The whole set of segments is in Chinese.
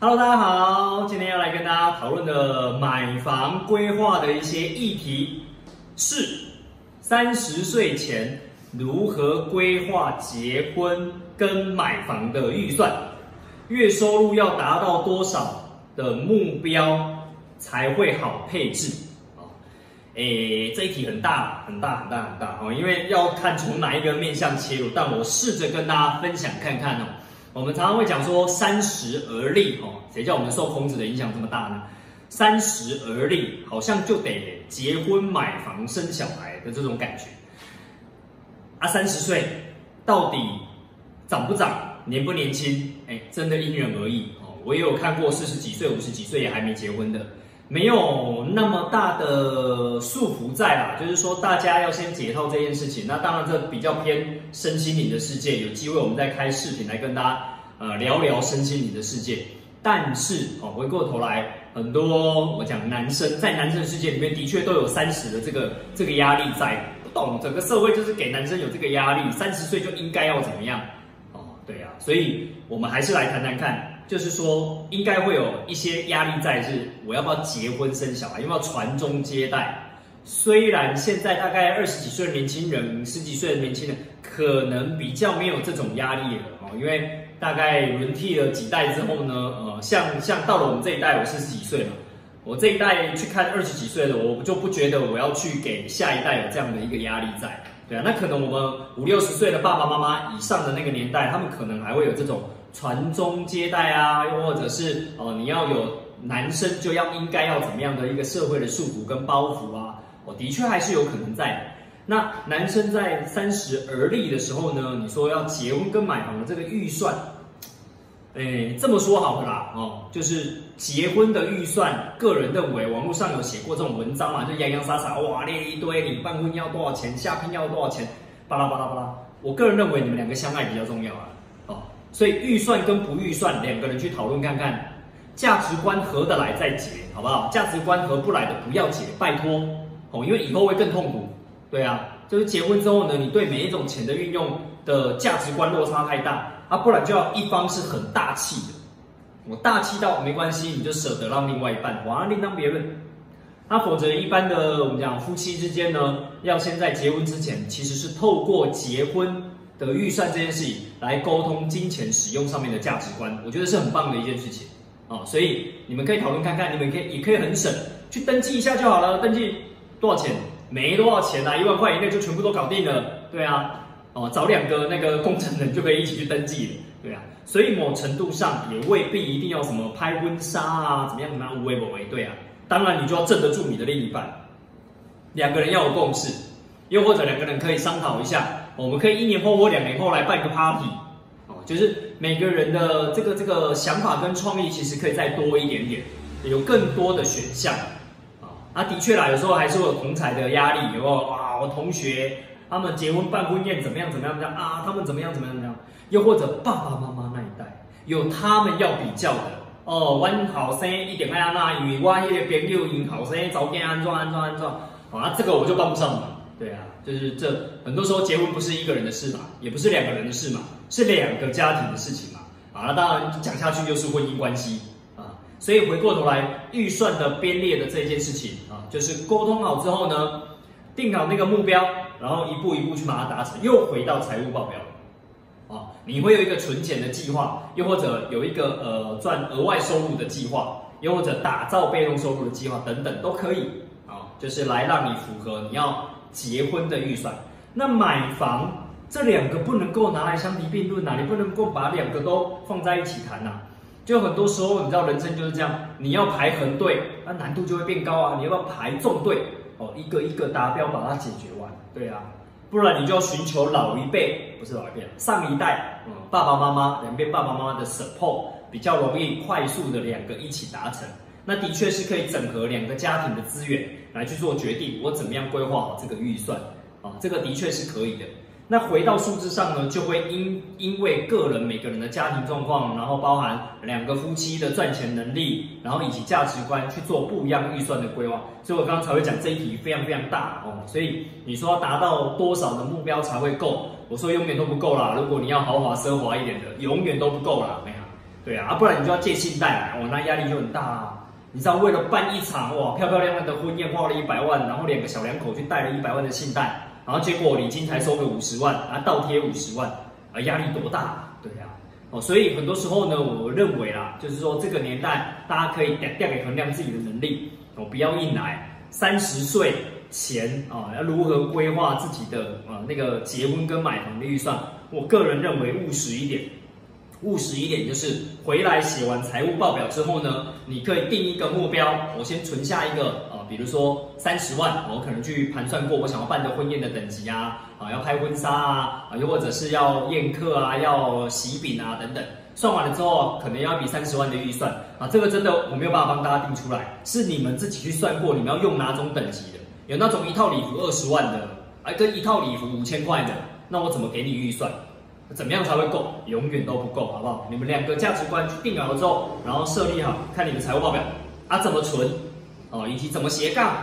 Hello，大家好，今天要来跟大家讨论的买房规划的一些议题是三十岁前如何规划结婚跟买房的预算，月收入要达到多少的目标才会好配置啊？诶，这一题很大很大很大很大哦，因为要看从哪一个面向切入，但我试着跟大家分享看看哦。我们常常会讲说三十而立，哦，谁叫我们受孔子的影响这么大呢？三十而立，好像就得结婚、买房、生小孩的这种感觉。啊，三十岁到底长不长、年不年轻？哎，真的因人而异哦。我也有看过四十几岁、五十几岁也还没结婚的，没有那么大的束缚在啦。就是说，大家要先解套这件事情。那当然，这比较偏身心灵的世界。有机会我们再开视频来跟大家。呃，聊聊身心灵的世界，但是哦，回过头来，很多我讲男生在男生的世界里面，的确都有三十的这个这个压力在。不懂整个社会就是给男生有这个压力，三十岁就应该要怎么样？哦，对啊，所以我们还是来谈谈看，就是说应该会有一些压力在，是我要不要结婚生小孩，要不要传宗接代？虽然现在大概二十几岁的年轻人，十几岁的年轻人，可能比较没有这种压力了哦，因为。大概轮替了几代之后呢，呃，像像到了我们这一代，我四十几岁了，我这一代去看二十几岁的，我就不觉得我要去给下一代有这样的一个压力在，对啊，那可能我们五六十岁的爸爸妈妈以上的那个年代，他们可能还会有这种传宗接代啊，又或者是哦，你要有男生就要应该要怎么样的一个社会的束缚跟包袱啊，我的确还是有可能在。那男生在三十而立的时候呢？你说要结婚跟买房的这个预算，哎，这么说好了啦，哦，就是结婚的预算，个人认为，网络上有写过这种文章嘛，就洋洋洒洒，哇列一堆，你办婚要多少钱，下聘要多少钱，巴拉巴拉巴拉。我个人认为，你们两个相爱比较重要啊，哦，所以预算跟不预算，两个人去讨论看看，价值观合得来再结，好不好？价值观合不来的不要结，拜托，哦，因为以后会更痛苦。对啊，就是结婚之后呢，你对每一种钱的运用的价值观落差太大啊，不然就要一方是很大气的，我大气到没关系，你就舍得让另外一半，我另当别论。那否则一般的我们讲夫妻之间呢，要先在结婚之前，其实是透过结婚的预算这件事情来沟通金钱使用上面的价值观，我觉得是很棒的一件事情啊，所以你们可以讨论看看，你们可以也可以很省去登记一下就好了，登记多少钱？没多少钱呐，一万块以内就全部都搞定了。对啊，哦，找两个那个工程人就可以一起去登记了。对啊，所以某程度上也未必一定要什么拍婚纱啊，怎么样怎么样，无为不为。对啊，当然你就要镇得住你的另一半，两个人要有共识，又或者两个人可以商讨一下，我们可以一年后或两年后来办个 party，哦，就是每个人的这个这个想法跟创意其实可以再多一点点，有更多的选项。啊，的确啦，有时候还是会有同才的压力，有没有？哇，我同学他们结婚办婚宴怎么样怎么样怎么样啊？他们怎么样怎么样怎么样？又或者爸爸妈妈那一代有他们要比较的哦，我好生一点爱那，因为我那个朋友因好生早点安装安装安装，啊，这个我就帮不上忙。对啊，就是这很多时候结婚不是一个人的事嘛，也不是两个人的事嘛，是两个家庭的事情嘛。啊，那当然讲下去就是婚姻关系。所以回过头来，预算的编列的这件事情啊，就是沟通好之后呢，定好那个目标，然后一步一步去把它达成，又回到财务报表啊，你会有一个存钱的计划，又或者有一个呃赚额外收入的计划，又或者打造被动收入的计划等等都可以啊，就是来让你符合你要结婚的预算。那买房这两个不能够拿来相提并论呐，你不能够把两个都放在一起谈呐。就很多时候，你知道人生就是这样，你要排横队，那难度就会变高啊。你要不要排纵队？哦，一个一个达标把它解决完，对啊，不然你就要寻求老一辈，不是老一辈，上一代，嗯，爸爸妈妈两边爸爸妈妈的 support 比较容易快速的两个一起达成。那的确是可以整合两个家庭的资源来去做决定，我怎么样规划好这个预算啊？这个的确是可以的。那回到数字上呢，就会因因为个人每个人的家庭状况，然后包含两个夫妻的赚钱能力，然后以及价值观去做不一样预算的规划。所以我刚刚才会讲这一题非常非常大哦。所以你说要达到多少的目标才会够？我说永远都不够啦。如果你要豪华奢华一点的，永远都不够啦。没有，对啊，不然你就要借信贷来，哇，那压力就很大啊。你知道为了办一场哇漂漂亮亮的婚宴花了一百万，然后两个小两口去贷了一百万的信贷，然后结果礼金才收个五十万，啊倒贴五十万，啊压力多大？对呀，哦，所以很多时候呢，我认为啦，就是说这个年代大家可以调调给衡量自己的能力，哦不要硬来。三十岁前啊要如何规划自己的啊那个结婚跟买房的预算？我个人认为务实一点。务实一点，就是回来写完财务报表之后呢，你可以定一个目标，我先存下一个啊，比如说三十万，我可能去盘算过我想要办的婚宴的等级啊，啊要拍婚纱啊，啊又或者是要宴客啊，要喜饼啊等等，算完了之后，可能要一笔三十万的预算啊，这个真的我没有办法帮大家定出来，是你们自己去算过，你们要用哪种等级的？有那种一套礼服二十万的，啊跟一套礼服五千块的，那我怎么给你预算？怎么样才会够？永远都不够，好不好？你们两个价值观去定好了之后，然后设立好，看你的财务报表啊，怎么存哦，以及怎么斜杠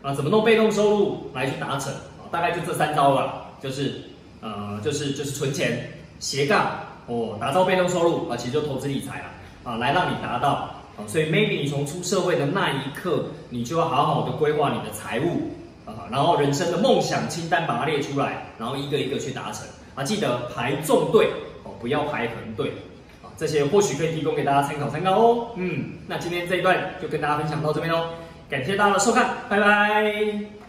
啊，怎么弄被动收入来去达成啊，大概就这三招了，就是呃，就是就是存钱、斜杠哦，打造被动收入啊，其实就投资理财了啊，来让你达到啊，所以 maybe 你从出社会的那一刻，你就要好好的规划你的财务啊，然后人生的梦想清单把它列出来，然后一个一个去达成。啊，记得排纵队哦，不要排横队啊，这些或许可以提供给大家参考参考哦。嗯，那今天这一段就跟大家分享到这边喽，感谢大家的收看，拜拜。